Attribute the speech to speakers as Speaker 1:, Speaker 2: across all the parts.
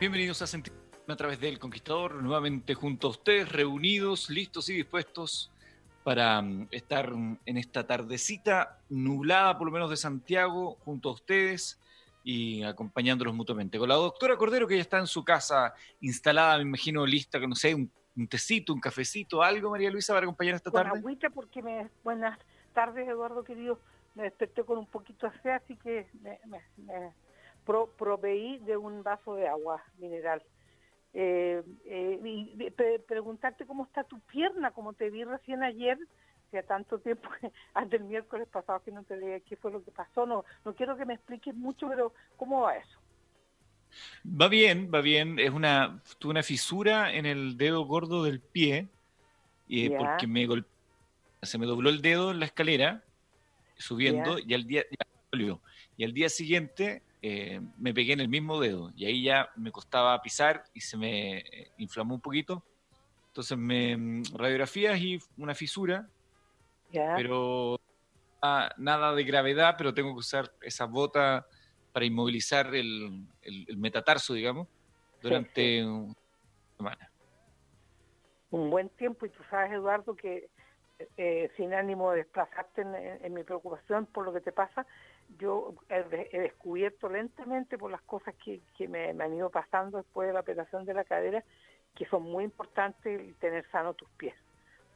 Speaker 1: Bienvenidos a Sentir a través del Conquistador, nuevamente junto a ustedes, reunidos, listos y dispuestos para mm, estar mm, en esta tardecita nublada, por lo menos de Santiago, junto a ustedes y acompañándolos mutuamente. Con la doctora Cordero, que ya está en su casa instalada, me imagino lista, que no sé, un, tecito, un cafecito, algo, María Luisa, para acompañar esta tarde.
Speaker 2: agüita porque me, buenas tardes, Eduardo, querido. Me desperté con un poquito de así que me proveí de un vaso de agua mineral. Eh, eh, y preguntarte cómo está tu pierna, como te vi recién ayer, hacía tanto tiempo, antes del miércoles pasado que no te dije qué fue lo que pasó. No, no quiero que me expliques mucho, pero ¿cómo va eso?
Speaker 1: Va bien, va bien. Es una, tuve una fisura en el dedo gordo del pie, y porque me se me dobló el dedo en la escalera, subiendo, y al día, y al día siguiente eh, me pegué en el mismo dedo y ahí ya me costaba pisar y se me eh, inflamó un poquito. Entonces me mm, radiografías y una fisura, pero ah, nada de gravedad, pero tengo que usar esa bota para inmovilizar el, metatarso, digamos, durante una semana.
Speaker 2: Un buen tiempo y tú sabes, Eduardo, que eh, sin ánimo de desplazarte en mi preocupación por lo que te pasa, yo he, descubierto lentamente por las cosas que, me, han ido pasando después de la operación de la cadera, que son muy importantes tener sano tus pies.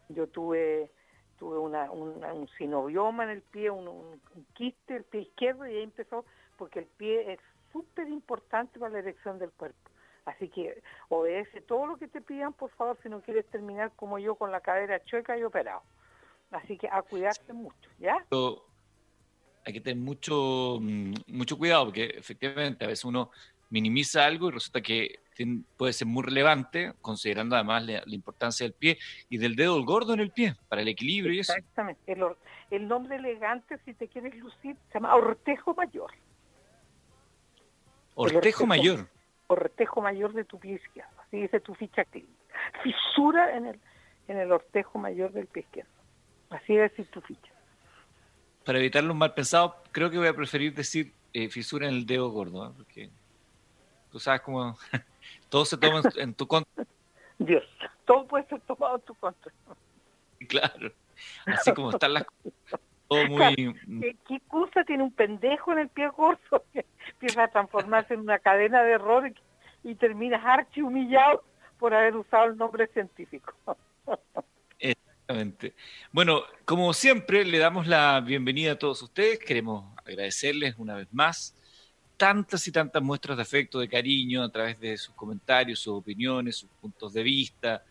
Speaker 2: Yo tuve tuve una, un sinovioma en el pie, un, quiste el pie izquierdo y ahí empezó, porque el pie es súper importante para la erección del cuerpo. Así que obedece todo lo que te pidan, por favor, si no quieres terminar como yo con la cadera chueca y operado. Así que a cuidarte mucho, ¿ya?
Speaker 1: Hay que tener mucho, mm, mucho cuidado porque efectivamente a veces uno minimiza algo y resulta que puede ser muy relevante, considerando además la, importancia del pie y del dedo gordo en el pie, para el equilibrio y
Speaker 2: eso. Exactamente. El, nombre elegante, si te quieres lucir, se llama Ortejo Mayor.
Speaker 1: Ortejo, Mayor.
Speaker 2: Ortejo Mayor de tu pie izquierdo, así dice tu ficha clínica. Fisura en el, en el ortejo mayor del pie izquierdo. Así decir tu ficha
Speaker 1: para evitar los mal pensados, creo que voy a preferir decir eh, fisura en el dedo gordo, ¿eh? porque tú sabes cómo todo se toma en, tu contra.
Speaker 2: Dios, todo puede ser tomado en tu contra.
Speaker 1: Claro, así como están las cosas. Todo muy...
Speaker 2: ¿Qué, cosa tiene un pendejo en el pie gordo que empieza a transformarse en una cadena de errores y terminas archi humillado por haber usado el nombre científico?
Speaker 1: Bueno, como siempre, le damos la bienvenida a todos ustedes. Queremos agradecerles una vez más tantas y tantas muestras de afecto, de cariño a través de sus comentarios, sus opiniones, sus puntos de vista.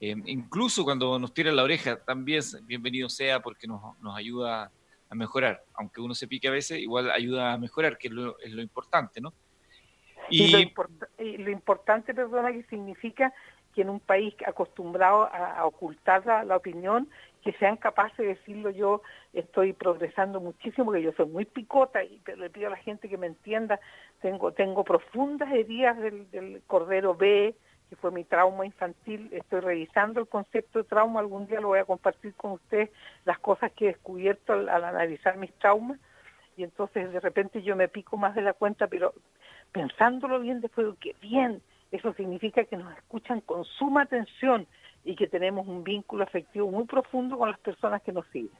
Speaker 1: Eh, incluso cuando nos tiran la oreja, también bienvenido sea porque nos, ayuda a mejorar. Aunque uno se pique a veces, igual ayuda a mejorar, que es lo, es lo importante, ¿no?
Speaker 2: Y, lo, lo, importante, perdona, que significa que en un país acostumbrado a, ocultar la, opinión, que sean capaces de decirlo yo estoy progresando muchísimo, porque yo soy muy picota y le pido a la gente que me entienda, tengo, tengo profundas heridas del, cordero B, que fue mi trauma infantil. Estoy revisando el concepto de trauma, algún día lo voy a compartir con ustedes, las cosas que he descubierto al, analizar mis traumas. Y entonces de repente yo me pico más de la cuenta, pero pensándolo bien después, que bien, eso significa que nos escuchan con suma atención y que tenemos un vínculo afectivo muy profundo con las personas que nos siguen.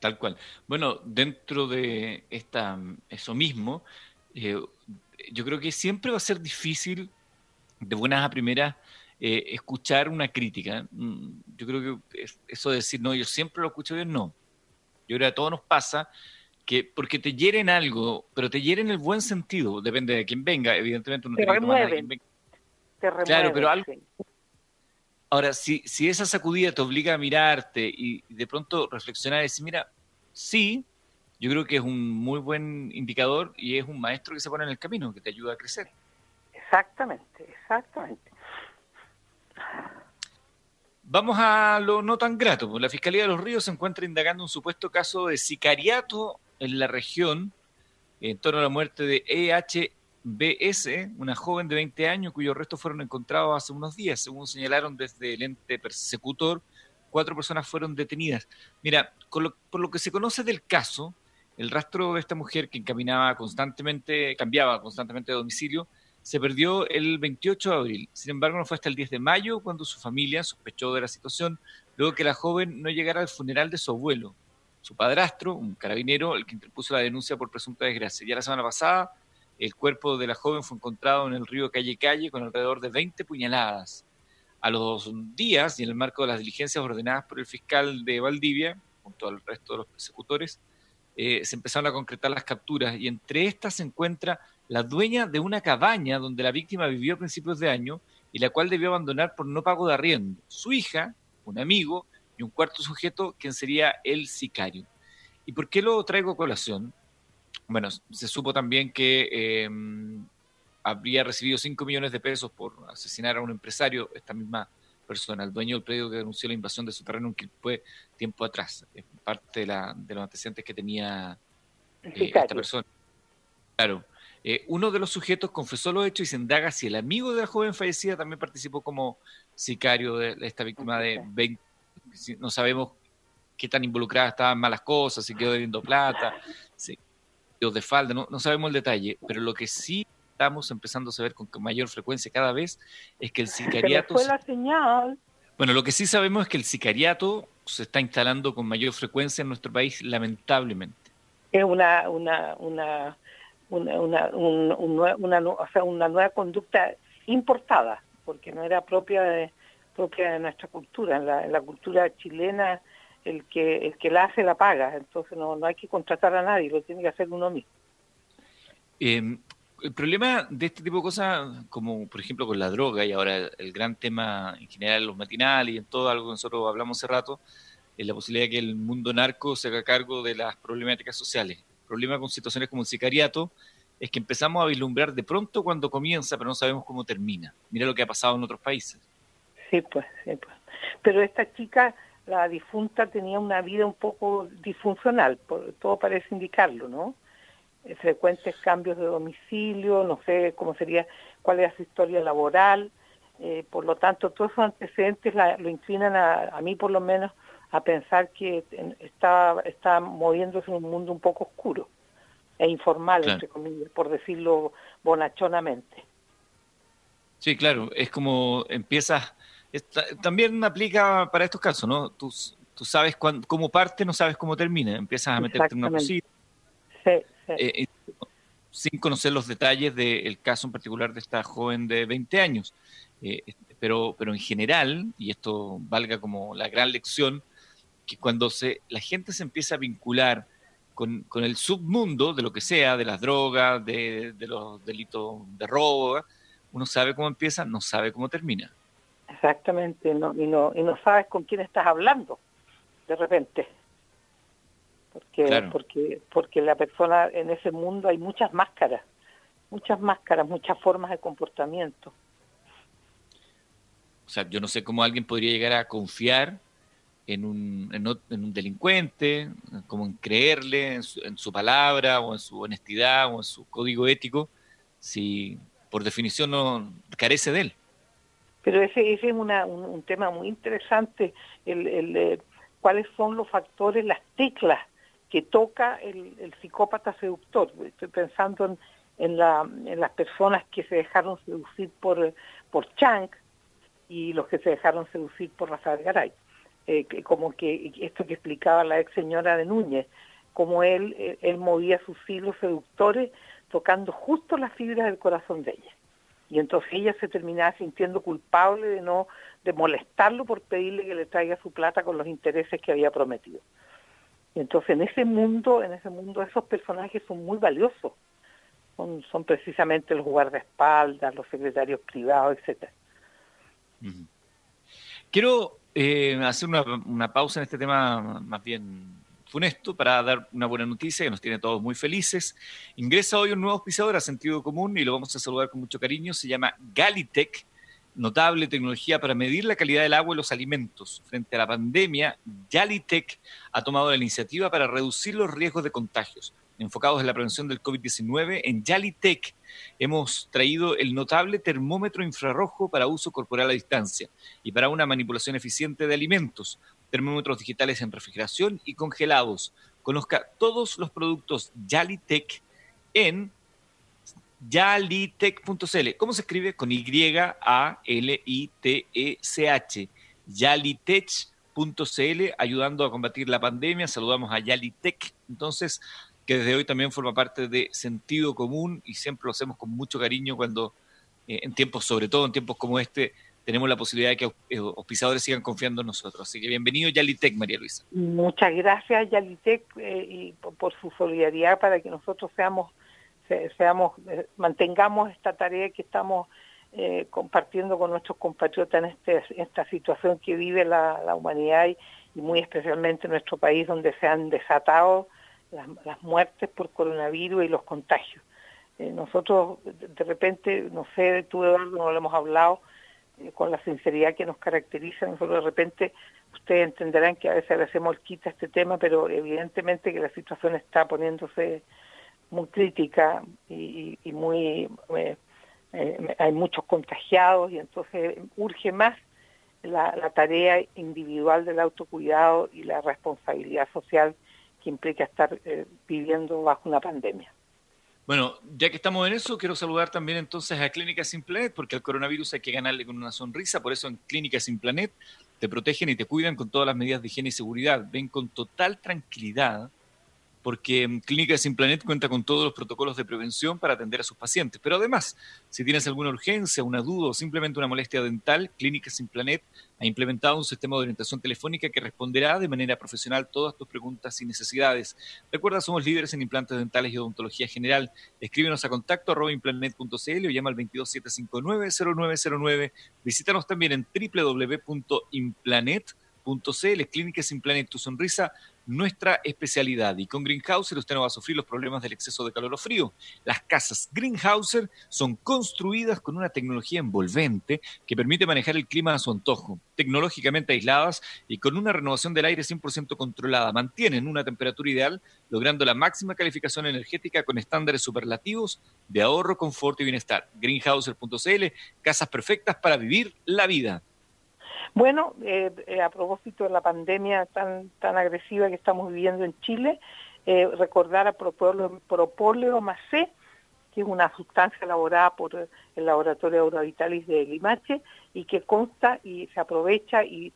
Speaker 1: Tal cual. Bueno, dentro de esta, eso mismo, eh, yo creo que siempre va a ser difícil, de buenas a primeras, eh, escuchar una crítica. Mm, yo creo que eso de decir, no, yo siempre lo escucho bien, no. Yo creo que a todos nos pasa que porque te hieren algo, pero te hieren en el buen sentido, depende de quién venga, evidentemente uno
Speaker 2: te tiene remueven, que Te remueven,
Speaker 1: claro, pero algo... Ahora, si, si esa sacudida te obliga a mirarte y de pronto reflexionar y decir, mira, sí, yo creo que es un muy buen indicador y es un maestro que se pone en el camino, que te ayuda a crecer.
Speaker 2: Exactamente, exactamente.
Speaker 1: Vamos a lo no tan grato. Pues la Fiscalía de los Ríos se encuentra indagando un supuesto caso de sicariato en la región en torno a la muerte de EHBS, una joven de 20 años cuyos restos fueron encontrados hace unos días, según señalaron desde el ente persecutor. Cuatro personas fueron detenidas. Mira, por lo que se conoce del caso, el rastro de esta mujer que encaminaba constantemente, cambiaba constantemente de domicilio, se perdió el 28 de abril. Sin embargo, no fue hasta el 10 de mayo cuando su familia sospechó de la situación, luego que la joven no llegara al funeral de su abuelo. Su padrastro, un carabinero, el que interpuso la denuncia por presunta desgracia. Ya la semana pasada, el cuerpo de la joven fue encontrado en el río Calle Calle con alrededor de 20 puñaladas. A los días, y en el marco de las diligencias ordenadas por el fiscal de Valdivia, junto al resto de los persecutores, eh, se empezaron a concretar las capturas y entre estas se encuentra la dueña de una cabaña donde la víctima vivió a principios de año y la cual debió abandonar por no pago de arriendo. Su hija, un amigo y un cuarto sujeto, quien sería el sicario. ¿Y por qué lo traigo a colación? Bueno, se supo también que eh, habría recibido 5 millones de pesos por asesinar a un empresario, esta misma persona, el dueño del predio que denunció la invasión de su terreno en fue tiempo atrás. Es parte de, la, de los antecedentes que tenía eh, esta persona. Claro. Eh, uno de los sujetos confesó los hechos y se indaga si el amigo de la joven fallecida también participó como sicario de, esta víctima de 20. No sabemos qué tan involucrada estaba en malas cosas, si quedó debiendo plata, si quedó de falda, no, no sabemos el detalle, pero lo que sí estamos empezando a saber con mayor frecuencia cada vez es que el sicariato...
Speaker 2: fue la señal.
Speaker 1: Bueno, lo que sí sabemos es que el sicariato se está instalando con mayor frecuencia en nuestro país, lamentablemente.
Speaker 2: Es una, una, una, una, una, o sea, una nueva conducta importada, porque no era propia de, propia de nuestra cultura. En la, en la cultura chilena, el que, el que la hace la paga, entonces no, no hay que contratar a nadie, lo tiene que hacer uno mismo.
Speaker 1: Eh, el problema de este tipo de cosas, como por ejemplo con la droga y ahora el gran tema en general los matinales y en todo algo que nosotros hablamos hace rato, es la posibilidad de que el mundo narco se haga cargo de las problemáticas sociales. El problema con situaciones como el sicariato es que empezamos a vislumbrar de pronto cuando comienza, pero no sabemos cómo termina. Mira lo que ha pasado en otros países.
Speaker 2: Sí, pues, sí, pues. Pero esta chica, la difunta, tenía una vida un poco disfuncional, todo parece indicarlo, ¿no? Eh, frecuentes cambios de domicilio, no sé cómo sería, cuál era su historia laboral. Eh, por lo tanto, todos esos antecedentes lo inclinan a, mí, por lo menos, a pensar que está, está moviéndose en un mundo un poco oscuro e informal, entre comillas, por decirlo bonachonamente.
Speaker 1: Sí, claro, es como empiezas, también aplica para estos casos, ¿no? Tú, tú sabes cómo parte, no sabes cómo termina, empiezas a meterte en una cosita.
Speaker 2: Sí,
Speaker 1: eh, sin conocer los detalles del caso en particular de esta joven de 20 años. Eh, pero, pero en general, y esto valga como la gran lección, que cuando se, la gente se empieza a vincular con, el submundo de lo que sea, de las drogas, de, los delitos de robo, uno sabe cómo empieza, no sabe cómo termina.
Speaker 2: Exactamente, no, y, no, y no sabes con quién estás hablando de repente. Porque porque porque la persona en ese mundo hay muchas máscaras muchas máscaras muchas formas de comportamiento.
Speaker 1: O sea yo no sé cómo alguien podría llegar a confiar en un, en, un delincuente como en creerle en su, palabra o en su honestidad o en su código ético si por definición no carece de él.
Speaker 2: Pero ese, es un, tema muy interesante, eh, cuáles son los factores, las teclas que toca el, psicópata seductor. Estoy pensando en, las personas que se dejaron seducir por, por Chang y los que se dejaron seducir por Rafael Garay. Eh, como que esto que explicaba la ex señora de Núñez, como él, eh, él movía sus hilos seductores tocando justo las fibras del corazón de ella. Y entonces ella se terminaba sintiendo culpable de no de molestarlo por pedirle que le traiga su plata con los intereses que había prometido. Y entonces en ese mundo, en ese mundo esos personajes son muy valiosos. Son, son precisamente los guardaespaldas, los secretarios privados, etcétera.
Speaker 1: Quiero eh, hacer una, una pausa en este tema más bien funesto para dar una buena noticia que nos tiene todos muy felices. Ingresa hoy un nuevo auspiciador a sentido común y lo vamos a saludar con mucho cariño. Se llama Galitech, notable tecnología para medir la calidad del agua y los alimentos. Frente a la pandemia, Galitech ha tomado la iniciativa para reducir los riesgos de contagios. Enfocados en la prevención del COVID-19, en Yalitech hemos traído el notable termómetro infrarrojo para uso corporal a distancia y para una manipulación eficiente de alimentos termómetros digitales en refrigeración y congelados. Conozca todos los productos Yalitech en yalitech.cl. ¿Cómo se escribe? Con Y-A-L-I-T-E-C-H. Yalitech.cl, ayudando a combatir la pandemia. Saludamos a Yalitech, entonces, que desde hoy también forma parte de Sentido Común y siempre lo hacemos con mucho cariño cuando, eh, en tiempos, sobre todo en tiempos como este, tenemos la posibilidad de que eh, auspiciadores sigan confiando en nosotros. Así que bienvenido Yalitec, María Luisa.
Speaker 2: Muchas gracias Yalitec eh, y por, su solidaridad para que nosotros seamos, seamos eh, mantengamos esta tarea que estamos compartiendo con nuestros compatriotas en, este, esta situación que vive la, humanidad y, muy especialmente en nuestro país donde se han desatado las, muertes por coronavirus y los contagios. nosotros de repente, no sé, tú Eduardo, no lo hemos hablado, con la sinceridad que nos caracteriza. Nosotros de repente, ustedes entenderán que a veces le hacemos el quita este tema, pero evidentemente que la situación está poniéndose muy crítica y, muy... Eh, eh, hay muchos contagiados y entonces urge más la, tarea individual del autocuidado y la responsabilidad social que implica estar viviendo bajo una pandemia.
Speaker 1: Bueno, ya que estamos en eso, quiero saludar también entonces a Clínica Sin Planet, porque al coronavirus hay que ganarle con una sonrisa, por eso en Clínica Sin Planet te protegen y te cuidan con todas las medidas de higiene y seguridad. Ven con total tranquilidad porque mm, Clínica Sin Planet cuenta con todos los protocolos de prevención para atender a sus pacientes. Pero además, si tienes alguna urgencia, una duda o simplemente una molestia dental, Clínica Sin Planet ha implementado un sistema de orientación telefónica que responderá de manera profesional todas tus preguntas y necesidades. Recuerda, somos líderes en implantes dentales y odontología general. Escríbenos a contacto arroba implanet.cl o llama al 22759-0909. Visítanos también en www.implanet.cl. Clínica Sin Planet, tu sonrisa nuestra especialidad. Y con Greenhouser usted no va a sufrir los problemas del exceso de calor o frío. Las casas Greenhouser son construidas con una tecnología envolvente que permite manejar el clima a su antojo, tecnológicamente aisladas y con una renovación del aire 100% controlada. Mantienen una temperatura ideal, logrando la máxima calificación energética con estándares superlativos de ahorro, confort y bienestar. Greenhouser.cl, casas perfectas para vivir la vida.
Speaker 2: Bueno, eh, eh, a propósito de la pandemia tan, tan agresiva que estamos viviendo en Chile, eh, recordar a propóleo, C, que es una sustancia elaborada por el laboratorio Eurovitalis de Limache y que consta y se aprovecha y,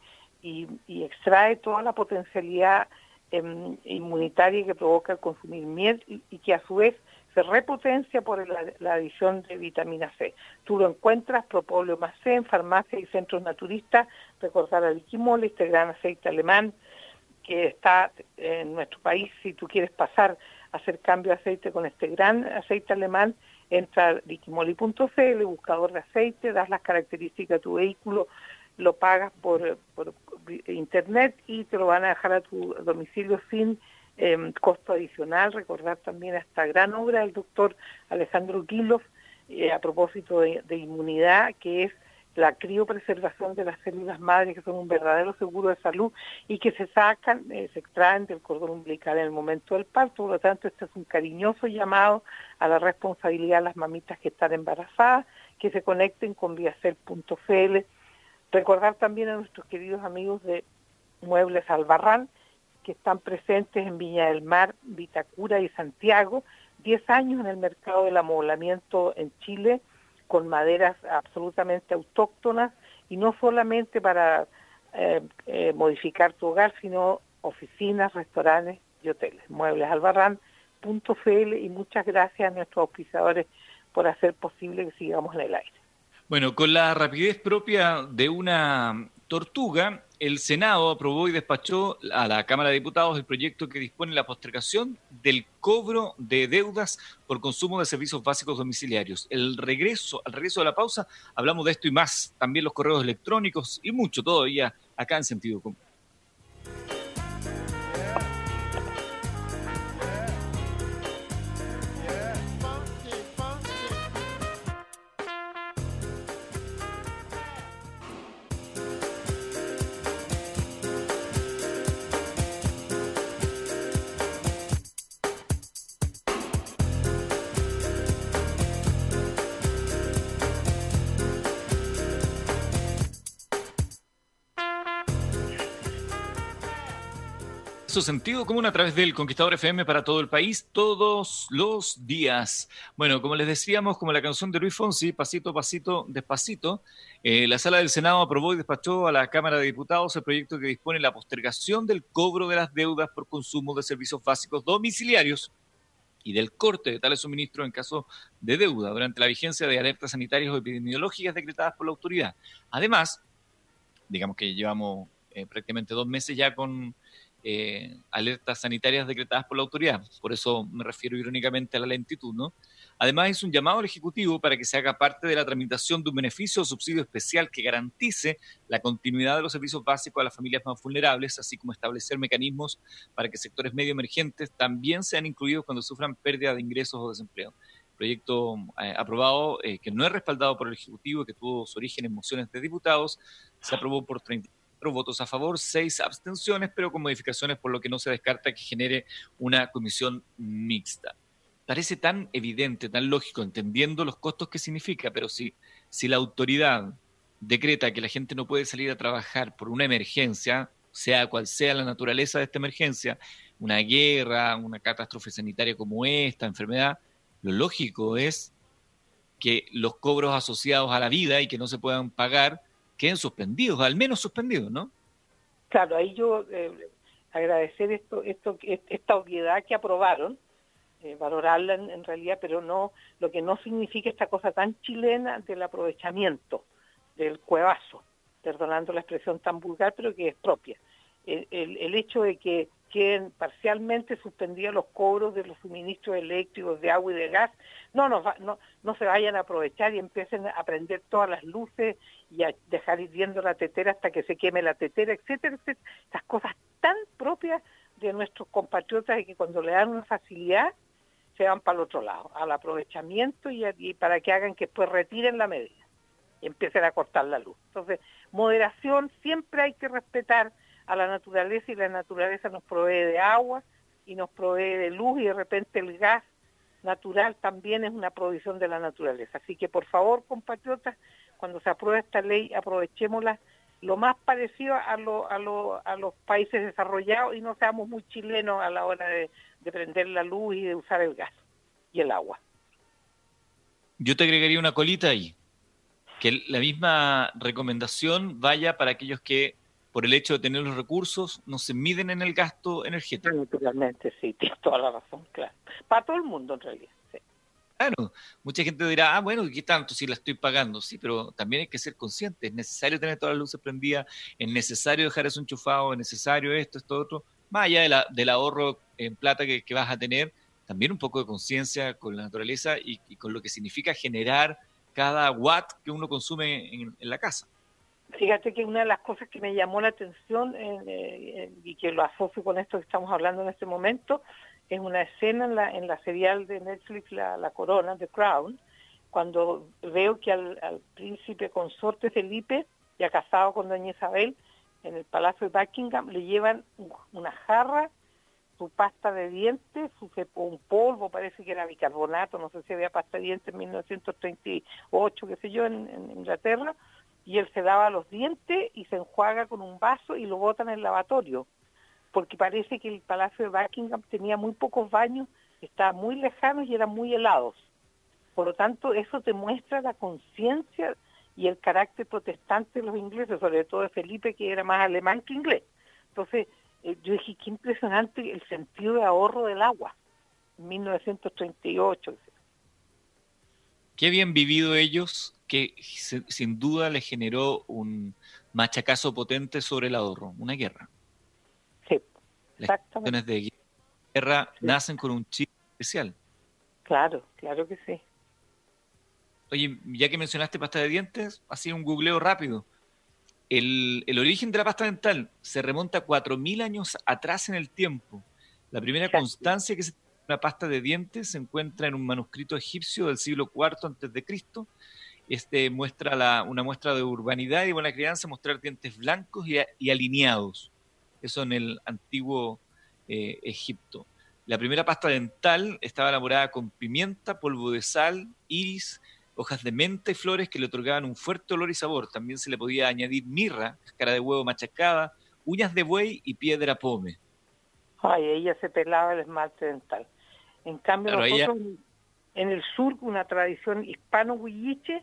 Speaker 2: extrae toda la potencialidad em, inmunitaria que provoca el consumir miel y que a su vez se repotencia por la, adición de vitamina C. Tú lo encuentras, Propóleo más C, en farmacias y centros naturistas, recordar al Liquimol, este gran aceite alemán que está en nuestro país, si tú quieres pasar a hacer cambio de aceite con este gran aceite alemán, entra a liquimoli.cl, buscador de aceite, das las características de tu vehículo, lo pagas por, por internet y te lo van a dejar a tu domicilio sin eh, costo adicional. Recordar también esta gran obra del doctor Alejandro Guilov eh, a propósito de, inmunidad, que es la criopreservación de las células madres, que son un verdadero seguro de salud y que se sacan, eh, se extraen del cordón umbilical en el momento del parto. Por lo tanto, este es un cariñoso llamado a la responsabilidad de las mamitas que están embarazadas, que se conecten con viacel.cl. Recordar también a nuestros queridos amigos de Muebles Albarrán, que están presentes en Viña del Mar, Vitacura y Santiago, 10 años en el mercado del amoblamiento en Chile, con maderas absolutamente autóctonas y no solamente para eh, eh, modificar tu hogar, sino oficinas, restaurantes y hoteles. Muebles Albarrán.cl y muchas gracias a nuestros auspiciadores por hacer posible que sigamos en el aire.
Speaker 1: Bueno, con la rapidez propia de una tortuga, el Senado aprobó y despachó a la Cámara de Diputados el proyecto que dispone la postergación del cobro de deudas por consumo de servicios básicos domiciliarios. El regreso, al regreso de la pausa, hablamos de esto y más, también los correos electrónicos y mucho todavía acá en sentido común. Sentido común a través del Conquistador FM para todo el país todos los días. Bueno, como les decíamos, como la canción de Luis Fonsi, pasito pasito, despacito, eh, la Sala del Senado aprobó y despachó a la Cámara de Diputados el proyecto que dispone la postergación del cobro de las deudas por consumo de servicios básicos domiciliarios y del corte de tales suministros en caso de deuda durante la vigencia de alertas sanitarias o epidemiológicas decretadas por la autoridad. Además, digamos que llevamos eh, prácticamente dos meses ya con eh, alertas sanitarias decretadas por la autoridad. Por eso me refiero irónicamente a la lentitud, ¿no? Además, es un llamado al Ejecutivo para que se haga parte de la tramitación de un beneficio o subsidio especial que garantice la continuidad de los servicios básicos a las familias más vulnerables, así como establecer mecanismos para que sectores medio emergentes también sean incluidos cuando sufran pérdida de ingresos o desempleo. Proyecto eh, aprobado eh, que no es respaldado por el Ejecutivo, que tuvo su origen en mociones de diputados, se aprobó por 30 votos a favor, seis abstenciones, pero con modificaciones por lo que no se descarta que genere una comisión mixta. Parece tan evidente, tan lógico, entendiendo los costos que significa, pero si, si la autoridad decreta que la gente no puede salir a trabajar por una emergencia, sea cual sea la naturaleza de esta emergencia, una guerra, una catástrofe sanitaria como esta, enfermedad, lo lógico es que los cobros asociados a la vida y que no se puedan pagar queden suspendidos, al menos suspendidos, ¿no?
Speaker 2: Claro, ahí yo eh, agradecer esto, esto, esta obviedad que aprobaron, eh, valorarla en, realidad, pero no lo que no significa esta cosa tan chilena del aprovechamiento, del cuevazo, perdonando la expresión tan vulgar, pero que es propia. El, el hecho de que queden parcialmente suspendidos los cobros de los suministros eléctricos, de agua y de gas, no, no, no, no se vayan a aprovechar y empiecen a prender todas las luces y a dejar ir viendo la tetera hasta que se queme la tetera, etcétera, etcétera. Estas cosas tan propias de nuestros compatriotas y que cuando le dan una facilidad se van para el otro lado, al aprovechamiento y para que hagan que después retiren la medida y empiecen a cortar la luz. Entonces, moderación siempre hay que respetar a la naturaleza y la naturaleza nos provee de agua y nos provee de luz y de repente el gas natural también es una provisión de la naturaleza. Así que por favor, compatriotas, cuando se apruebe esta ley, aprovechémosla lo más parecido a, lo, a, lo, a los países desarrollados y no seamos muy chilenos a la hora de, de prender la luz y de usar el gas y el agua.
Speaker 1: Yo te agregaría una colita ahí, que la misma recomendación vaya para aquellos que por el hecho de tener los recursos, no se miden en el gasto energético.
Speaker 2: Naturalmente, sí, tienes toda la razón, claro. Para todo el mundo, en realidad. Sí.
Speaker 1: Claro, mucha gente dirá, ah, bueno, ¿qué tanto si la estoy pagando? Sí, pero también hay que ser consciente, es necesario tener todas las luces prendidas, es necesario dejar eso enchufado, es necesario esto, esto, otro, más allá de la, del ahorro en plata que, vas a tener, también un poco de conciencia con la naturaleza y, con lo que significa generar cada watt que uno consume en la casa.
Speaker 2: Fíjate que una de las cosas que me llamó la atención eh, y que lo asocio con esto que estamos hablando en este momento es una escena en la, en la serial de Netflix La, Corona, The Crown, cuando veo que al, príncipe consorte Felipe, ya casado con doña Isabel, en el Palacio de Buckingham, le llevan una jarra, su pasta de dientes, su, un polvo, parece que era bicarbonato, no sé si había pasta de dientes en 1938, qué sé yo, en, en Inglaterra, y él se lava los dientes y se enjuaga con un vaso y lo bota en el lavatorio, porque parece que el Palacio de Buckingham tenía muy pocos baños, estaban muy lejanos y eran muy helados. Por lo tanto, eso te muestra la conciencia y el carácter protestante de los ingleses, sobre todo de Felipe, que era más alemán que inglés. Entonces, eh, yo dije, qué impresionante el sentido de ahorro del agua, en 1938.
Speaker 1: Qué bien vivido ellos, que sin duda les generó un machacazo potente sobre el ahorro, una guerra.
Speaker 2: Sí, exactamente.
Speaker 1: Las de guerra nacen con un chip especial.
Speaker 2: Claro, claro que sí.
Speaker 1: Oye, ya que mencionaste pasta de dientes, así un googleo rápido. El, origen de la pasta dental se remonta a 4.000 años atrás en el tiempo. La primera constancia que se una pasta de dientes se encuentra en un manuscrito egipcio del siglo IV antes de Cristo. Este muestra la, una muestra de urbanidad y buena crianza, mostrar dientes blancos y, alineados. Eso en el antiguo eh, Egipto. La primera pasta dental estaba elaborada con pimienta, polvo de sal, iris, hojas de menta y flores que le otorgaban un fuerte olor y sabor. También se le podía añadir mirra, cáscara de huevo machacada, uñas de buey y piedra pome.
Speaker 2: Ay, ella se pelaba el esmalte dental. En cambio, nosotros en el sur, una tradición hispano-huilliche,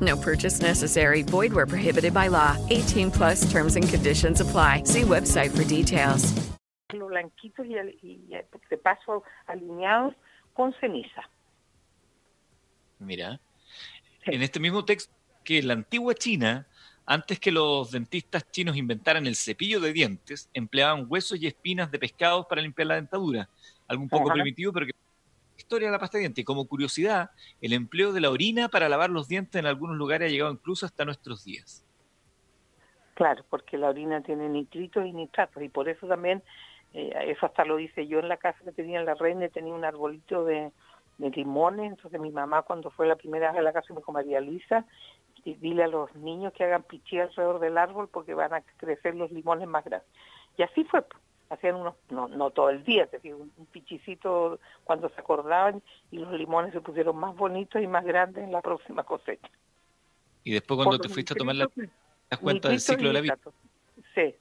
Speaker 3: No purchase necessary. Void where prohibited by law. 18 plus terms and conditions apply. See website for details.
Speaker 2: Blanquitos y, y, y de paso alineados con ceniza.
Speaker 1: Mira, en este mismo texto que la antigua China, antes que los dentistas chinos inventaran el cepillo de dientes, empleaban huesos y espinas de pescados para limpiar la dentadura. Algo un poco primitivo, pero que historia de la pasta de dientes. Como curiosidad, el empleo de la orina para lavar los dientes en algunos lugares ha llegado incluso hasta nuestros días.
Speaker 2: Claro, porque la orina tiene nitritos y nitratos, y por eso también eh, eso hasta lo hice yo en la casa que tenía en la reina, tenía un arbolito de, limones, entonces mi mamá cuando fue la primera vez a la casa me dijo, María Luisa, dile a los niños que hagan pichí alrededor del árbol porque van a crecer los limones más grandes. Y así fue, hacían unos, no, no todo el día, te un, un pichicito cuando se acordaban y los limones se pusieron más bonitos y más grandes en la próxima cosecha.
Speaker 1: Y después cuando te fuiste a tomar la, das cuenta del ciclo de la vida.
Speaker 2: Sí.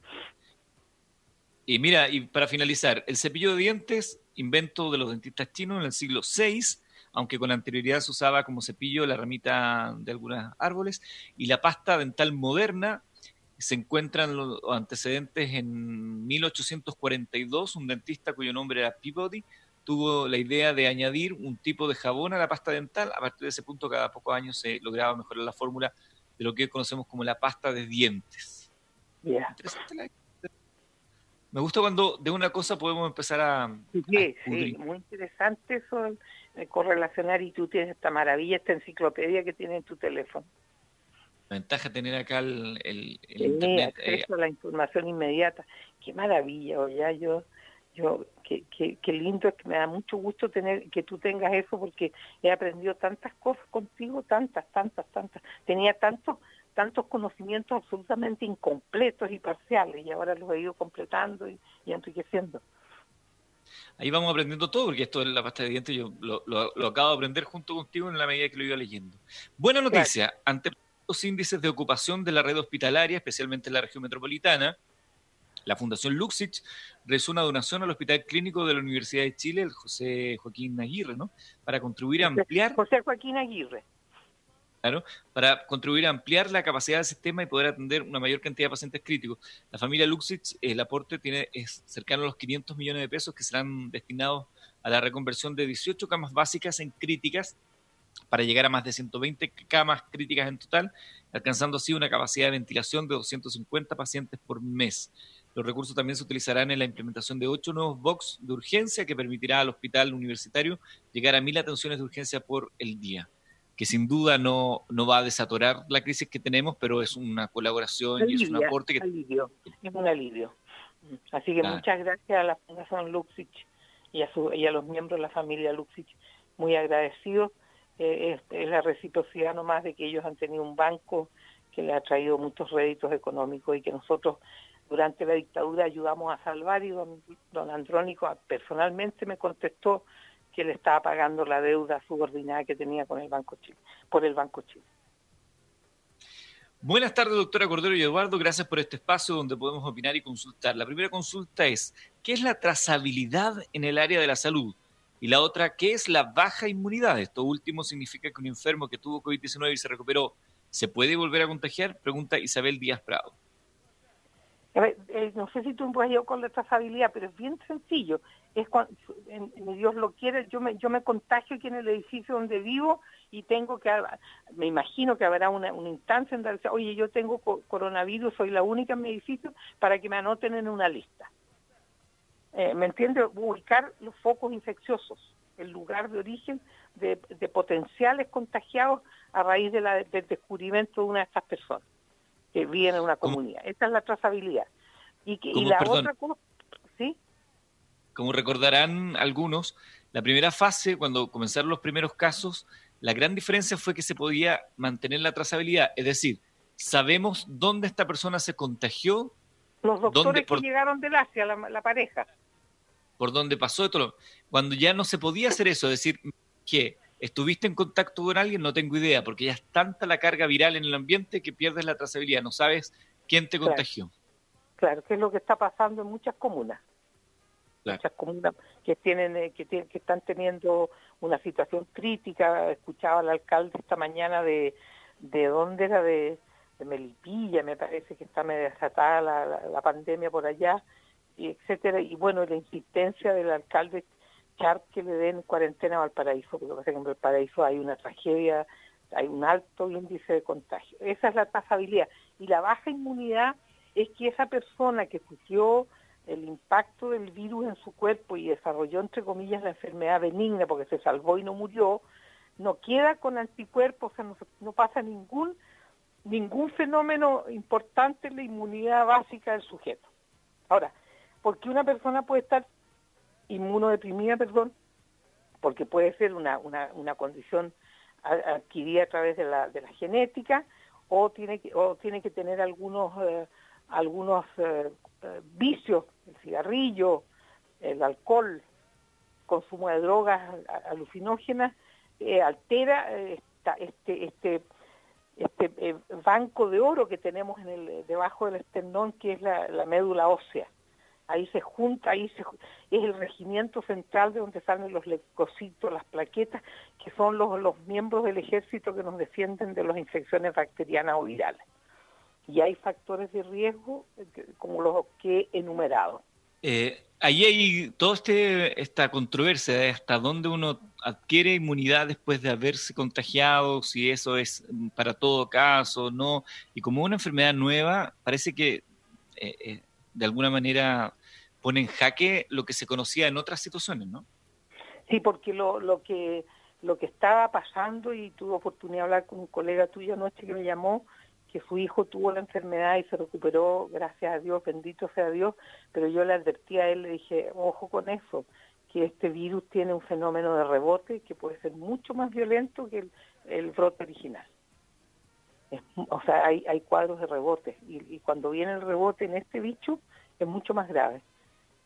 Speaker 1: Y mira, y para finalizar, el cepillo de dientes, invento de los dentistas chinos en el siglo VI, aunque con anterioridad se usaba como cepillo la ramita de algunos árboles, y la pasta dental moderna se encuentran los antecedentes en 1842, un dentista cuyo nombre era Peabody, tuvo la idea de añadir un tipo de jabón a la pasta dental. A partir de ese punto, cada pocos años se lograba mejorar la fórmula de lo que conocemos como la pasta de dientes. La me gusta cuando de una cosa podemos empezar a...
Speaker 2: Sí, sí, muy interesante eso, de correlacionar y tú tienes esta maravilla, esta enciclopedia que tiene en tu teléfono.
Speaker 1: La ventaja de tener acá el, el,
Speaker 2: Internet. Eh, acceso a la información inmediata. Qué maravilla, oye, yo, yo, qué, qué, qué lindo, es que me da mucho gusto tener que tú tengas eso porque he aprendido tantas cosas contigo, tantas, tantas, tantas. Tenía tanto tantos conocimientos absolutamente incompletos y parciales y ahora los he ido completando y, enriqueciendo.
Speaker 1: Ahí vamos aprendiendo todo, porque esto de la pasta de dientes yo lo, acabo de aprender junto contigo en la medida que lo iba leyendo. Buena noticia, ante los índices de ocupación de la red hospitalaria, especialmente en la región metropolitana, la Fundación Luxich realizó una donación al Hospital Clínico de la Universidad de Chile, el José Joaquín Aguirre, ¿no? Para contribuir a ampliar...
Speaker 2: José Joaquín Aguirre.
Speaker 1: Claro, para contribuir a ampliar la capacidad del sistema y poder atender una mayor cantidad de pacientes críticos. La familia Luxich, el aporte tiene es cercano a los 500 millones de pesos que serán destinados a la reconversión de 18 camas básicas en críticas para llegar a más de 120 camas críticas en total, alcanzando así una capacidad de ventilación de 250 pacientes por mes. Los recursos también se utilizarán en la implementación de ocho nuevos box de urgencia que permitirá al hospital universitario llegar a mil atenciones de urgencia por el día que sin duda no, no va a desatorar la crisis que tenemos, pero es una colaboración y es un aporte que...
Speaker 2: Alivio, es un alivio. Así que muchas gracias a la Fundación Luxich y a, su, y a los miembros de la familia Luxich, muy agradecidos. Eh, es, la reciprocidad nomás de que ellos han tenido un banco que le ha traído muchos réditos económicos y que nosotros durante la dictadura ayudamos a salvar y don, don Andrónico personalmente me contestó que le estaba pagando la deuda subordinada que tenía con el Banco Chile, por el Banco Chile.
Speaker 1: Buenas tardes, doctora Cordero y Eduardo. Gracias por este espacio donde podemos opinar y consultar. La primera consulta es, ¿qué es la trazabilidad en el área de la salud? Y la otra, ¿qué es la baja inmunidad? Esto último significa que un enfermo que tuvo COVID-19 y se recuperó, ¿se puede volver a contagiar? Pregunta Isabel Díaz Prado.
Speaker 2: Eh, no sé si tú puedes ir con la trazabilidad, pero es bien sencillo. Es cuando, Dios lo quiere, yo me, yo me contagio aquí en el edificio donde vivo y tengo que, me imagino que habrá una, instancia en donde, oye, yo tengo coronavirus, soy la única en mi edificio, para que me anoten en una lista. Eh, ¿Me entiende? Ubicar los focos infecciosos, el lugar de origen de, potenciales contagiados a raíz de la, del descubrimiento de una de estas personas que viven en una comunidad. Esa es la trazabilidad. Y, que, y la otra cosa, ¿sí?
Speaker 1: Como recordarán algunos, la primera fase, cuando comenzaron los primeros casos, la gran diferencia fue que se podía mantener la trazabilidad, es decir, sabemos dónde esta persona se contagió.
Speaker 2: Los doctores que llegaron del Asia, la, pareja.
Speaker 1: Por dónde pasó esto. Cuando ya no se podía hacer eso, es decir, que ¿Estuviste en contacto con alguien? No tengo idea, porque ya es tanta la carga viral en el ambiente que pierdes la trazabilidad, no sabes quién te contagió.
Speaker 2: Claro, que es lo que está pasando en muchas comunas. Muchas comunas que tienen eh, que, que están teniendo una situación crítica. Escuchaba al alcalde esta mañana de, de dónde era, de, Melipilla, me parece que está medio desatada la, la, pandemia por allá, y etcétera. Y bueno, la insistencia del alcalde que le den cuarentena a Valparaíso, porque en Valparaíso hay una tragedia, hay un alto índice de contagio. Esa es la trazabilidad. Y la baja inmunidad es que esa persona que sufrió el impacto del virus en su cuerpo y desarrolló, entre comillas, la enfermedad benigna porque se salvó y no murió, no queda con anticuerpos, o sea, no, pasa ningún, ningún fenómeno importante en la inmunidad básica del sujeto. Ahora, porque una persona puede estar inmunodeprimida, perdón, porque puede ser una, una, una condición adquirida a través de la, de la genética o tiene que, o tiene que tener algunos, eh, algunos eh, eh, vicios, el cigarrillo, el alcohol, consumo de drogas alucinógenas, altera esta, este, este, este banco de oro que tenemos en el, debajo del esternón, que es la, la médula ósea ahí se junta, ahí se, es el regimiento central de donde salen los leucocitos, las plaquetas, que son los, los miembros del ejército que nos defienden de las infecciones bacterianas o virales. Y hay factores de riesgo eh, como los que he enumerado.
Speaker 1: Eh, ahí hay toda este, esta controversia de hasta dónde uno adquiere inmunidad después de haberse contagiado, si eso es para todo caso no. Y como una enfermedad nueva, parece que eh, eh de alguna manera pone en jaque lo que se conocía en otras situaciones, ¿no?
Speaker 2: Sí, porque lo, lo que lo que estaba pasando y tuve oportunidad de hablar con un colega tuyo anoche que me llamó que su hijo tuvo la enfermedad y se recuperó, gracias a Dios, bendito sea Dios, pero yo le advertí a él, le dije, ojo con eso, que este virus tiene un fenómeno de rebote que puede ser mucho más violento que el, brote original. o sea, hay, hay cuadros de rebote y cuando viene el rebote en este bicho es mucho más grave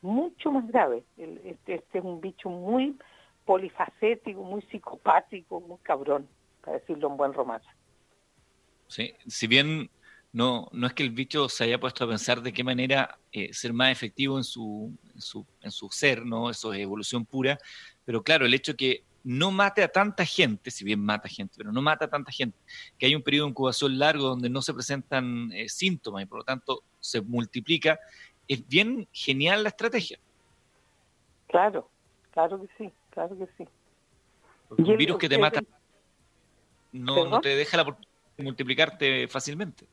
Speaker 2: mucho más grave. este, este es un bicho muy polifacético, muy psicopático, muy cabrón, para decirlo en buen romance.
Speaker 1: Sí, si bien no, no es que el bicho se haya puesto a pensar de qué manera eh, ser más efectivo en su, en su, en su ser, ¿no? Eso es evolución pura, pero claro, el hecho que no mate a tanta gente, si bien mata gente, pero no mata a tanta gente, que hay un periodo de incubación largo donde no se presentan eh, síntomas y por lo tanto se multiplica, es bien genial la estrategia.
Speaker 2: Claro, claro que sí, claro que sí.
Speaker 1: un virus que te mata. no, no te deja la multiplicarte fácilmente.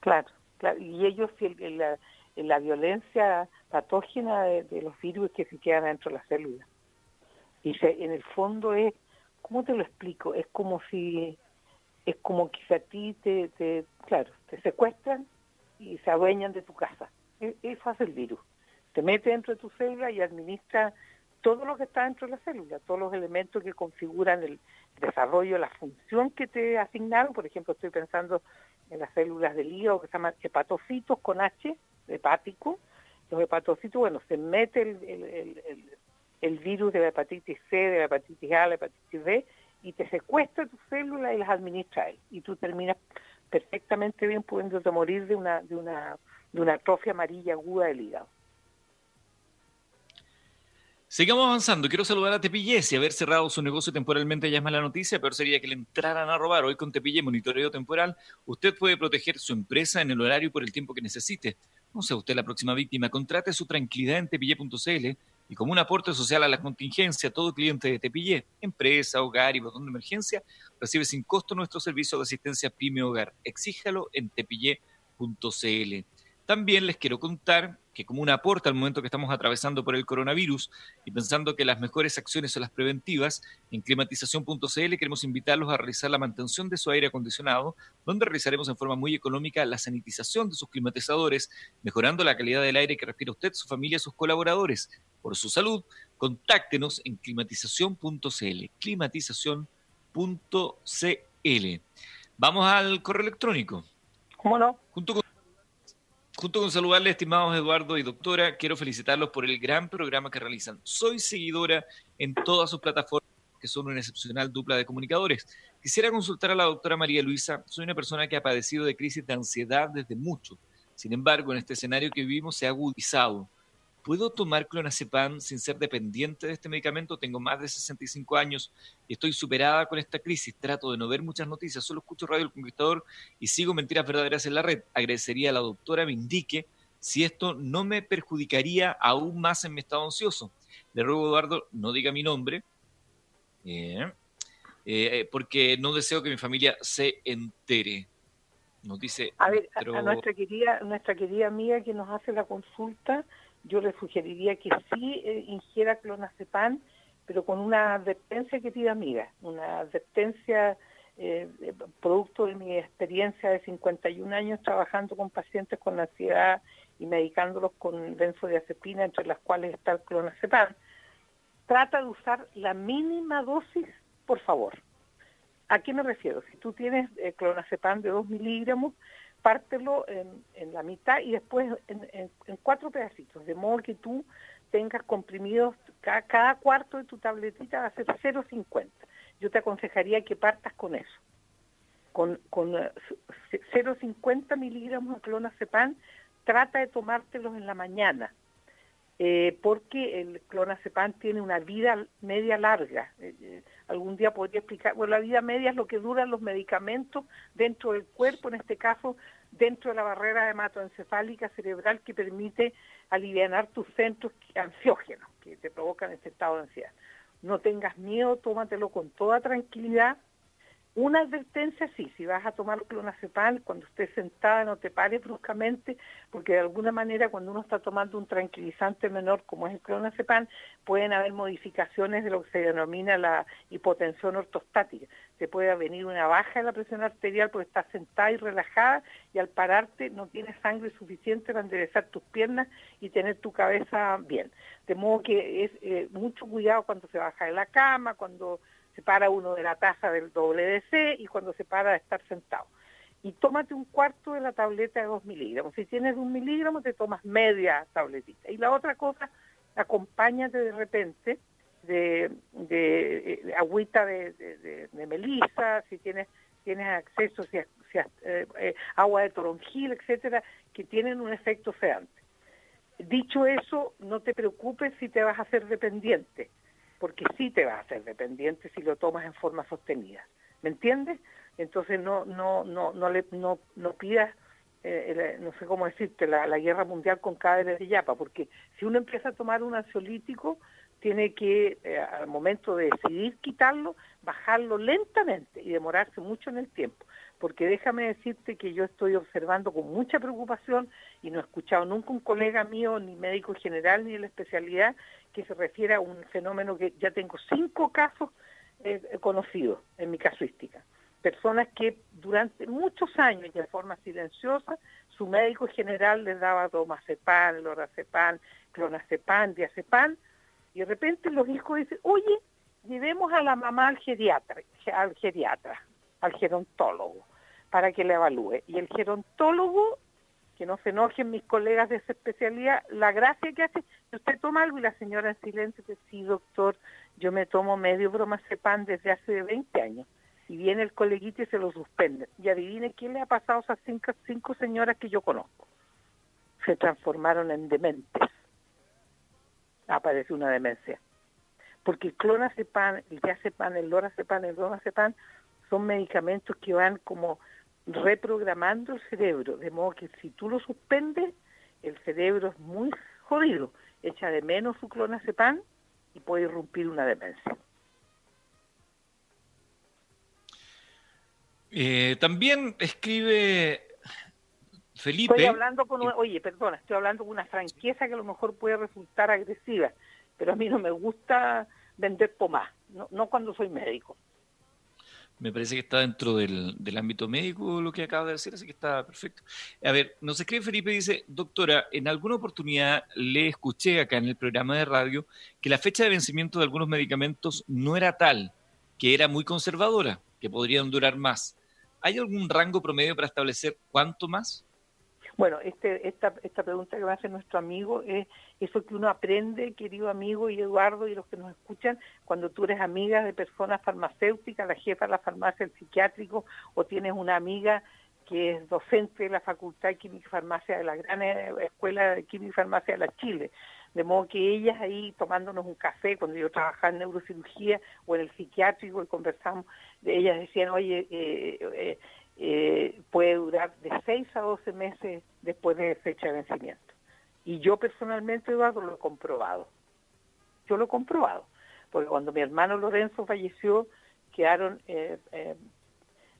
Speaker 2: Claro, claro. y ellos, la, la violencia patógena de, los virus que se quedan dentro de la célula. Y se, en el fondo es, ¿cómo te lo explico? Es como si, es como que a ti te, te, claro, te secuestran y se adueñan de tu casa. Eso hace el virus. Te mete dentro de tu célula y administra todo lo que está dentro de la célula, todos los elementos que configuran el desarrollo, la función que te asignaron. Por ejemplo, estoy pensando en las células del hígado que se llaman hepatocitos con H, hepático. Los hepatocitos, bueno, se mete el, virus de la hepatitis C, de la hepatitis A, la hepatitis B, y te secuestra tus células y las administra él. Y tú terminas perfectamente bien pudiéndote morir de una, de una, de una atrofia amarilla aguda del hígado.
Speaker 1: Sigamos avanzando. Quiero saludar a Tepillé. Si haber cerrado su negocio temporalmente ya es mala noticia, peor sería que le entraran a robar. Hoy con Tepillé, monitoreo temporal, usted puede proteger su empresa en el horario por el tiempo que necesite. No sea usted la próxima víctima. Contrate su tranquilidad en tepillé.cl y como un aporte social a la contingencia, todo cliente de Tepillé, empresa, hogar y botón de emergencia, recibe sin costo nuestro servicio de asistencia PYME Hogar. Exíjalo en tepillé.cl. También les quiero contar que como un aporte al momento que estamos atravesando por el coronavirus y pensando que las mejores acciones son las preventivas, en climatización.cl queremos invitarlos a realizar la mantención de su aire acondicionado, donde realizaremos en forma muy económica la sanitización de sus climatizadores, mejorando la calidad del aire que respira usted, su familia, sus colaboradores. Por su salud, contáctenos en climatización.cl, climatización.cl. Vamos al correo electrónico.
Speaker 2: ¿Cómo no?
Speaker 1: Junto con Junto con saludarles, estimados Eduardo y doctora, quiero felicitarlos por el gran programa que realizan. Soy seguidora en todas sus plataformas, que son una excepcional dupla de comunicadores. Quisiera consultar a la doctora María Luisa. Soy una persona que ha padecido de crisis de ansiedad desde mucho. Sin embargo, en este escenario que vivimos se ha agudizado. ¿Puedo tomar clonazepam sin ser dependiente de este medicamento? Tengo más de 65 años y estoy superada con esta crisis. Trato de no ver muchas noticias, solo escucho Radio El Conquistador y sigo mentiras verdaderas en la red. Agradecería a la doctora me indique si esto no me perjudicaría aún más en mi estado ansioso. Le ruego, Eduardo, no diga mi nombre, eh, eh, porque no deseo que mi familia se entere. Nos dice.
Speaker 2: A ver, a, nuestra querida, nuestra querida amiga que nos hace la consulta, yo le sugeriría que sí eh, ingiera clonazepam, pero con una advertencia, querida amiga, una advertencia eh, producto de mi experiencia de 51 años trabajando con pacientes con ansiedad y medicándolos con benzodiazepina, entre las cuales está el clonazepam. Trata de usar la mínima dosis, por favor. ¿A qué me refiero? Si tú tienes eh, clonazepam de 2 miligramos, pártelo en, la mitad y después en, cuatro pedacitos, de modo que tú tengas comprimidos, cada, cuarto de tu tabletita va a ser 0,50. Yo te aconsejaría que partas con eso, con, con 0,50 eh, miligramos de clonazepam, trata de tomártelos en la mañana, eh, porque el clonazepam tiene una vida media larga. Eh, algún día podría explicar, bueno, la vida media es lo que duran los medicamentos dentro del cuerpo, en este caso dentro de la barrera hematoencefálica cerebral que permite aliviar tus centros ansiógenos que te provocan este estado de ansiedad. No tengas miedo, tómatelo con toda tranquilidad una advertencia sí, si vas a tomar clonazepam, cuando estés sentada no te pares bruscamente, porque de alguna manera cuando uno está tomando un tranquilizante menor como es el clonazepam, pueden haber modificaciones de lo que se denomina la hipotensión ortostática. Te puede venir una baja de la presión arterial porque estás sentada y relajada y al pararte no tienes sangre suficiente para enderezar tus piernas y tener tu cabeza bien. De modo que es eh, mucho cuidado cuando se baja de la cama, cuando se para uno de la taza del WDC y cuando se para de estar sentado. Y tómate un cuarto de la tableta de dos miligramos. Si tienes un miligramo, te tomas media tabletita. Y la otra cosa, acompáñate de repente de, de, agüita de, de, melisa, si tienes tienes acceso, si, eh, eh, agua de toronjil, etcétera, que tienen un efecto sedante. Dicho eso, no te preocupes si te vas a hacer dependiente porque sí te vas a hacer dependiente si lo tomas en forma sostenida. ¿Me entiendes? Entonces no no no no le no, no pidas eh, no sé cómo decirte, la, guerra mundial con cadáveres de yapa, porque si uno empieza a tomar un ansiolítico, tiene que, eh, al momento de decidir quitarlo, bajarlo lentamente y demorarse mucho en el tiempo. Porque déjame decirte que yo estoy observando con mucha preocupación y no he escuchado nunca un colega mío, ni médico general, ni de la especialidad, que se refiere a un fenómeno que ya tengo cinco casos eh, conocidos en mi casuística personas que durante muchos años de forma silenciosa su médico general les daba domazepam, lorazepam, clonazepam, diazepam, y de repente los hijos dicen, oye, llevemos a la mamá al geriatra, al geriatra, al gerontólogo, para que le evalúe. Y el gerontólogo, que no se enojen mis colegas de esa especialidad, la gracia que hace, usted toma algo y la señora en silencio dice, sí, doctor, yo me tomo medio bromazepam desde hace 20 años y viene el coleguito y se lo suspende. Y adivine quién le ha pasado a esas cinco, cinco señoras que yo conozco. Se transformaron en dementes. Aparece una demencia. Porque el clonazepam, el diazepam, el lorazepam, el bromazepam son medicamentos que van como reprogramando el cerebro, de modo que si tú lo suspendes, el cerebro es muy jodido, echa de menos su clonazepam y puede irrumpir una demencia.
Speaker 1: Eh, también escribe Felipe.
Speaker 2: Estoy hablando con oye, perdona, estoy hablando con una franqueza que a lo mejor puede resultar agresiva, pero a mí no me gusta vender pomás, no, no cuando soy médico.
Speaker 1: Me parece que está dentro del, del, ámbito médico lo que acaba de decir, así que está perfecto. A ver, nos escribe Felipe, dice, doctora, en alguna oportunidad le escuché acá en el programa de radio que la fecha de vencimiento de algunos medicamentos no era tal, que era muy conservadora, que podrían durar más. ¿Hay algún rango promedio para establecer cuánto más?
Speaker 2: Bueno, este, esta, esta pregunta que me hace nuestro amigo es eso que uno aprende, querido amigo y Eduardo y los que nos escuchan, cuando tú eres amiga de personas farmacéuticas, la jefa de la farmacia, el psiquiátrico, o tienes una amiga que es docente de la Facultad de Química y Farmacia de la gran eh, Escuela de Química y Farmacia de la Chile. De modo que ellas ahí tomándonos un café, cuando yo trabajaba en neurocirugía o en el psiquiátrico y conversamos, ellas decían, oye, eh, eh, eh, puede durar de 6 a 12 meses después de fecha de vencimiento. Y yo personalmente, Eduardo, lo he comprobado. Yo lo he comprobado. Porque cuando mi hermano Lorenzo falleció, quedaron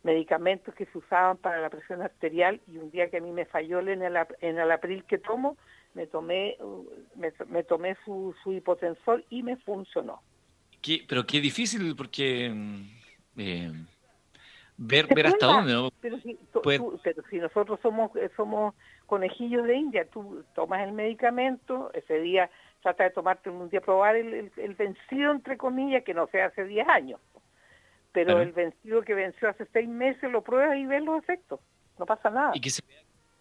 Speaker 2: medicamentos que se usaban para la presión arterial y un día que a mí me falló en el, en el april que tomo, me tomé, me, tomé su, su, hipotensor y me funcionó.
Speaker 1: ¿Qué, pero qué difícil porque mm, eh, ver, ver hasta dónde, ¿no?
Speaker 2: Pero si, pero si nosotros somos, eh, somos conejillos de India, tú tomas el medicamento, ese día trata de tomarte un día, probar el, el, vencido, entre comillas, que no sea hace 10 años. Pero el vencido que venció hace 6 meses lo pruebas y ves los efectos. No pasa nada.
Speaker 1: Y que se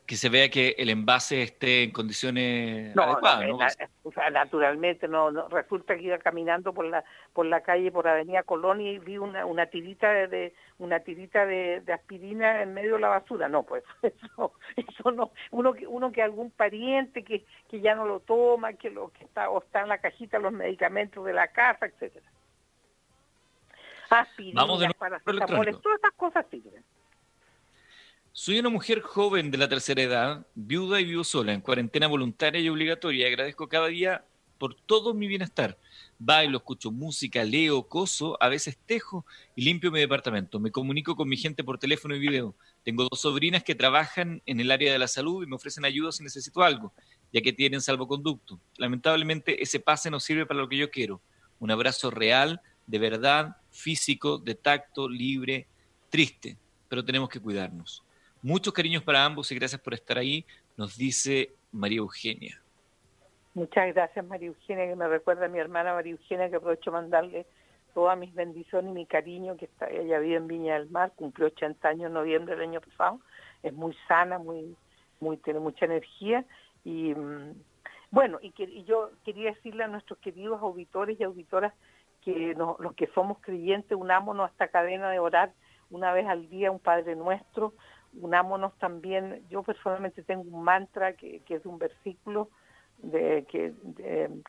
Speaker 1: que se vea que el envase esté en condiciones adecuadas. No,
Speaker 2: o sea, naturalmente no, resulta que iba caminando por la por la calle por Avenida Colonia y vi una, una tirita de, una tirita de, aspirina en medio de la basura. No, pues eso eso no uno que uno que algún pariente que, que ya no lo toma, que lo que está o está en la cajita los medicamentos de la casa, etcétera. Aspirina, para todas estas cosas sirven.
Speaker 1: Soy una mujer joven de la tercera edad, viuda y vivo sola, en cuarentena voluntaria y obligatoria. Agradezco cada día por todo mi bienestar. Bailo, escucho música, leo, coso, a veces tejo y limpio mi departamento. Me comunico con mi gente por teléfono y video. Tengo dos sobrinas que trabajan en el área de la salud y me ofrecen ayuda si necesito algo, ya que tienen salvoconducto. Lamentablemente ese pase no sirve para lo que yo quiero. Un abrazo real, de verdad, físico, de tacto, libre, triste, pero tenemos que cuidarnos. Muchos cariños para ambos y gracias por estar ahí, nos dice María Eugenia.
Speaker 2: Muchas gracias María Eugenia, que me recuerda a mi hermana María Eugenia, que aprovecho mandarle todas mis bendiciones y mi cariño, que está, ella vive en Viña del Mar, cumplió 80 años en noviembre del año pasado, es muy sana, muy, muy tiene mucha energía y mm, bueno, y, que, y yo quería decirle a nuestros queridos auditores y auditoras que los que somos creyentes unámonos a esta cadena de orar una vez al día un Padre Nuestro, unámonos también, yo personalmente tengo un mantra que, que es un versículo de que,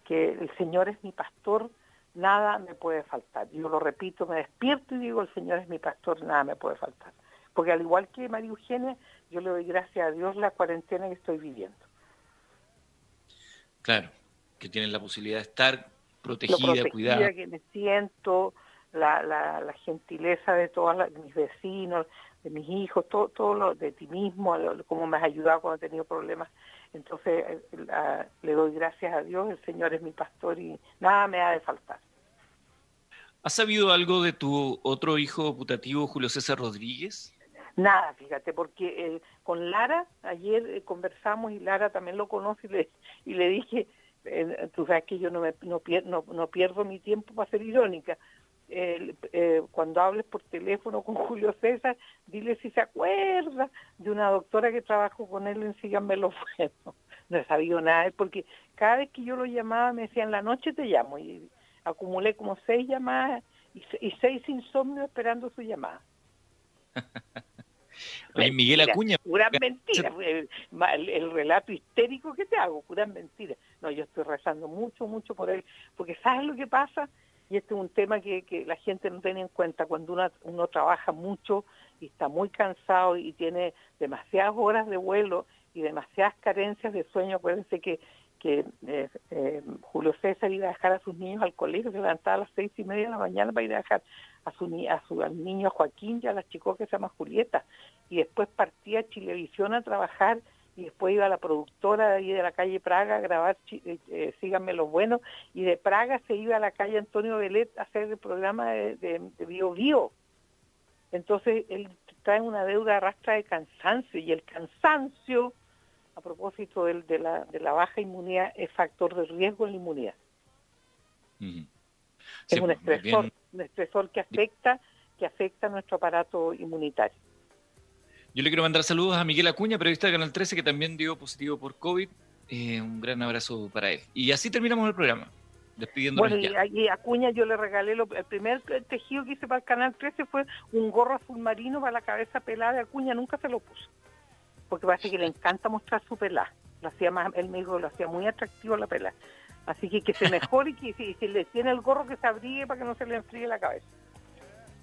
Speaker 2: que el Señor es mi pastor, nada me puede faltar. Yo lo repito, me despierto y digo, el Señor es mi pastor, nada me puede faltar. porque al igual que María Eugenia, yo le doy gracias a Dios la cuarentena que estoy viviendo.
Speaker 1: Claro, que tienen la posibilidad de estar protegida, cuidada.
Speaker 2: que me siento, la, la, gentileza de todos mis vecinos, de mis hijos, todo, todo lo de ti mismo, cómo me has ayudado cuando he tenido problemas. Entonces eh, le doy gracias a Dios, el Señor es mi pastor y nada me ha de faltar.
Speaker 1: ¿Has sabido algo de tu otro hijo putativo, Julio César Rodríguez?
Speaker 2: Nada, fíjate, porque eh, con Lara ayer eh, conversamos y Lara también lo conoce y le, y le dije, eh, tú sabes que yo no, me, no, no, pierdo mi tiempo para ser irónica. Cuando hables por teléfono con Julio César, dile si se acuerda de una doctora que trabajó con él en Síganme lo Bueno. No he sabido nada, porque cada vez que yo lo llamaba me decían, la noche te llamo, y acumulé como seis llamadas y, y seis insomnios esperando su llamada.
Speaker 1: Miguel Acuña.
Speaker 2: Pura mentira. El, relato histérico que te hago, pura mentira. No, yo estoy rezando mucho, mucho por él. Porque ¿sabes lo que pasa? Y este es un tema que, la gente no tiene en cuenta. Cuando uno, trabaja mucho y está muy cansado y tiene demasiadas horas de vuelo y demasiadas carencias de sueño, acuérdense que que eh, eh, Julio César iba a dejar a sus niños al colegio, se levantaba a las seis y media de la mañana para ir a dejar a su, a su al niño Joaquín y a la chico que se llama Julieta, y después partía a Chilevisión a trabajar y después iba a la productora de ahí de la calle Praga a grabar eh, eh, Síganme los Buenos, y de Praga se iba a la calle Antonio Velet a hacer el programa de, de, Bio Bio. Entonces él trae una deuda arrastra de cansancio, y el cansancio a propósito de, de, la, de la baja inmunidad es factor de riesgo en la inmunidad. es un pues, estresor, un estresor que afecta, que afecta a nuestro aparato inmunitario.
Speaker 1: Yo le quiero mandar saludos a Miguel Acuña, periodista de Canal 13, que también dio positivo por COVID. Eh, un gran abrazo para él. Y así terminamos el programa.
Speaker 2: Bueno, y, a Acuña yo le regalé, lo, el primer tejido que hice para el Canal 13 fue un gorro azul marino para la cabeza pelada de Acuña, nunca se lo puso porque parece que le encanta mostrar su pelá. Lo hacía más, él me dijo lo hacía muy atractivo la pelá. Así que que se mejore y que si, le tiene el gorro que se abrigue para que no se le enfríe la cabeza.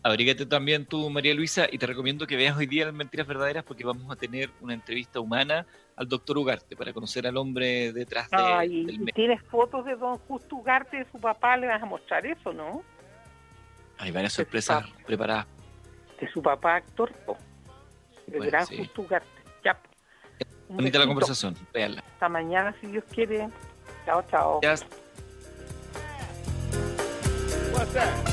Speaker 1: Abrígate también tú, María Luisa, y te recomiendo que veas hoy día las mentiras verdaderas porque vamos a tener una entrevista humana al doctor Ugarte para conocer al hombre detrás de,
Speaker 2: Ay, del ¿Tienes fotos de don Justo Ugarte de su papá? ¿Le vas a mostrar eso, no?
Speaker 1: Hay varias sorpresas preparadas.
Speaker 2: De su papá actor, el gran Justo Ugarte. Ya.
Speaker 1: Bonita la conversación, véanla.
Speaker 2: Hasta mañana, si Dios quiere. Chao, chao. What's that?